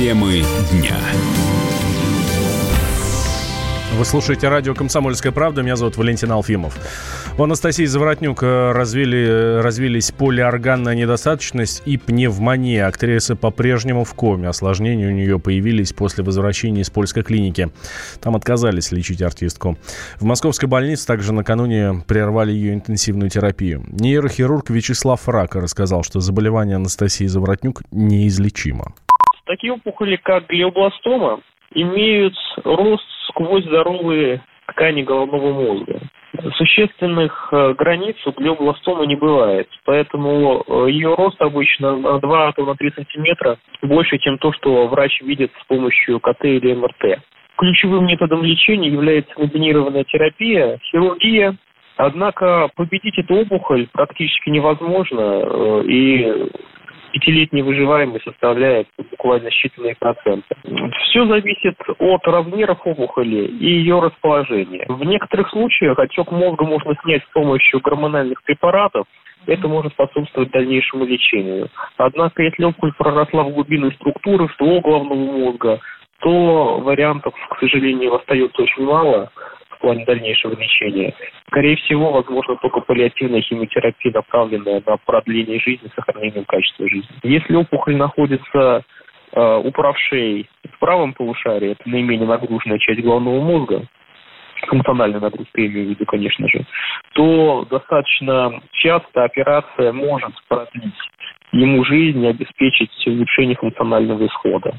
Темы дня. Вы слушаете радио «Комсомольская правда». Меня зовут Валентин Алфимов. У Анастасии Заворотнюк э, развили, развились полиорганная недостаточность и пневмония. Актриса по-прежнему в коме. Осложнения у нее появились после возвращения из польской клиники. Там отказались лечить артистку. В московской больнице также накануне прервали ее интенсивную терапию. Нейрохирург Вячеслав Рака рассказал, что заболевание Анастасии Заворотнюк неизлечимо. Такие опухоли, как глиобластома, имеют рост сквозь здоровые ткани головного мозга. Существенных э, границ у глиобластома не бывает, поэтому э, ее рост обычно на 2 на 3 сантиметра больше, чем то, что врач видит с помощью КТ или МРТ. Ключевым методом лечения является комбинированная терапия, хирургия, Однако победить эту опухоль практически невозможно, э, и пятилетняя выживаемость составляет буквально считанные проценты. Все зависит от размеров опухоли и ее расположения. В некоторых случаях отек мозга можно снять с помощью гормональных препаратов, это может способствовать дальнейшему лечению. Однако, если опухоль проросла в глубины структуры, в ствол головного мозга, то вариантов, к сожалению, остается очень мало плане дальнейшего лечения. Скорее всего, возможно только паллиативная химиотерапия, направленная на продление жизни, сохранение качества жизни. Если опухоль находится э, у правшей в правом полушарии, это наименее нагруженная часть головного мозга, функциональная нагрузка, я имею в виду, конечно же, то достаточно часто операция может продлить ему жизнь и обеспечить улучшение функционального исхода.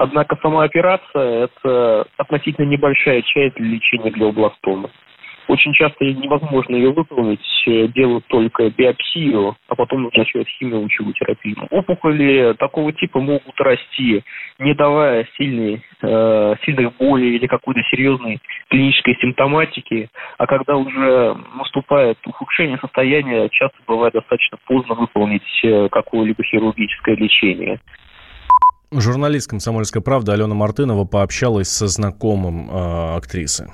Однако сама операция – это относительно небольшая часть для лечения глиобластомы. Очень часто невозможно ее выполнить, э, делают только биопсию, а потом назначают химиолучевую терапию. Опухоли такого типа могут расти, не давая сильной, э, сильных болей или какой-то серьезной клинической симптоматики, а когда уже наступает ухудшение состояния, часто бывает достаточно поздно выполнить э, какое-либо хирургическое лечение. Журналист «Комсомольской правды» Алена Мартынова пообщалась со знакомым э, актрисы.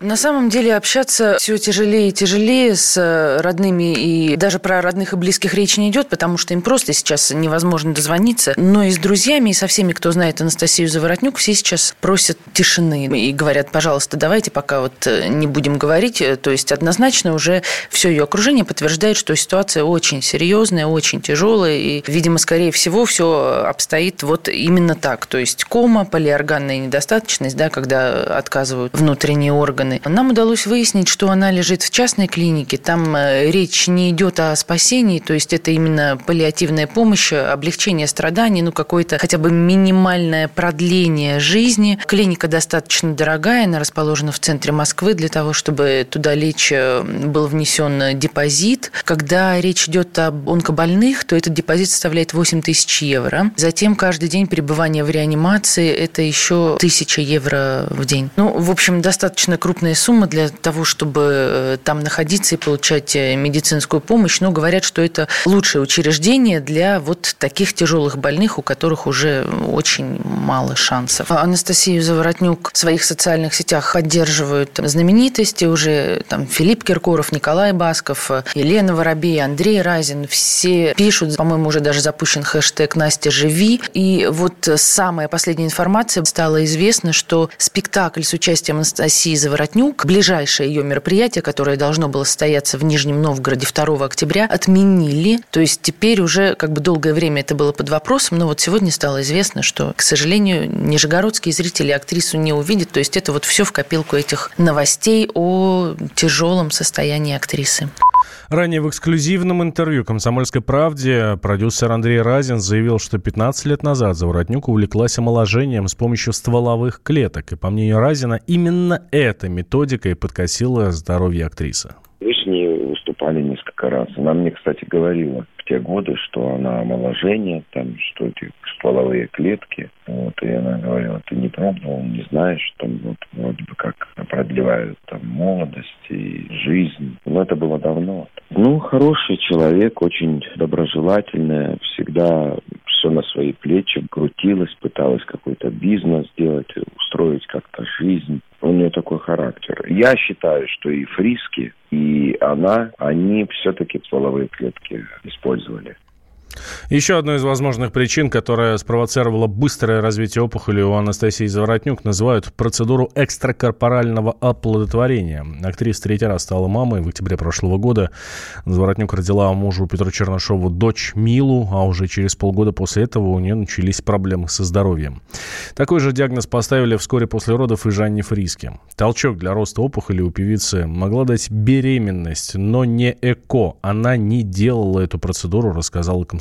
На самом деле общаться все тяжелее и тяжелее с э, родными, и даже про родных и близких речи не идет, потому что им просто сейчас невозможно дозвониться. Но и с друзьями, и со всеми, кто знает Анастасию Заворотнюк, все сейчас просят тишины и говорят, пожалуйста, давайте пока вот э, не будем говорить. То есть однозначно уже все ее окружение подтверждает, что ситуация очень серьезная, очень тяжелая, и, видимо, скорее всего, все обстоит вот именно так. То есть кома, полиорганная недостаточность, да, когда отказывают внутренние органы, органы. Нам удалось выяснить, что она лежит в частной клинике. Там э, речь не идет о спасении, то есть это именно паллиативная помощь, облегчение страданий, ну какое-то хотя бы минимальное продление жизни. Клиника достаточно дорогая, она расположена в центре Москвы для того, чтобы туда лечь э, был внесен депозит. Когда речь идет об онкобольных, то этот депозит составляет 8 тысяч евро. Затем каждый день пребывания в реанимации – это еще 1000 евро в день. Ну, в общем, достаточно крупный крупная сумма для того, чтобы э, там находиться и получать э, медицинскую помощь. Но говорят, что это лучшее учреждение для вот таких тяжелых больных, у которых уже очень мало шансов. Анастасию Заворотнюк в своих социальных сетях поддерживают знаменитости уже там Филипп Киркоров, Николай Басков, Елена Воробей, Андрей Разин. Все пишут, по-моему, уже даже запущен хэштег «Настя, живи». И вот самая последняя информация стала известна, что спектакль с участием Анастасии Заворотнюк Воротнюк, ближайшее ее мероприятие, которое должно было состояться в Нижнем Новгороде 2 октября, отменили. То есть теперь уже как бы долгое время это было под вопросом, но вот сегодня стало известно, что, к сожалению, нижегородские зрители актрису не увидят. То есть это вот все в копилку этих новостей о тяжелом состоянии актрисы. Ранее в эксклюзивном интервью «Комсомольской правде» продюсер Андрей Разин заявил, что 15 лет назад Заворотнюк увлеклась омоложением с помощью стволовых клеток. И, по мнению Разина, именно эта методика и подкосила здоровье актрисы. Выступали несколько раз. Она мне, кстати, говорила в те годы, что она омоложение, там, что эти стволовые клетки. Вот, и она говорила, ты не пробовал, не знаешь, там вот вроде бы как продлевают там молодость и жизнь. Но это было давно. Ну, хороший человек, очень доброжелательная, всегда все на свои плечи крутилась, пыталась какой-то бизнес сделать, устроить как-то жизнь. У нее такой характер. Я считаю, что и Фриски, и она, они все-таки стволовые клетки использовали. Еще одной из возможных причин, которая спровоцировала быстрое развитие опухоли у Анастасии Заворотнюк, называют процедуру экстракорпорального оплодотворения. Актриса третий раз стала мамой в октябре прошлого года. Заворотнюк родила мужу Петру Чернышову дочь Милу, а уже через полгода после этого у нее начались проблемы со здоровьем. Такой же диагноз поставили вскоре после родов и Жанне Фриске. Толчок для роста опухоли у певицы могла дать беременность, но не ЭКО. Она не делала эту процедуру, рассказала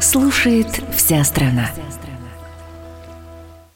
Слушает вся страна.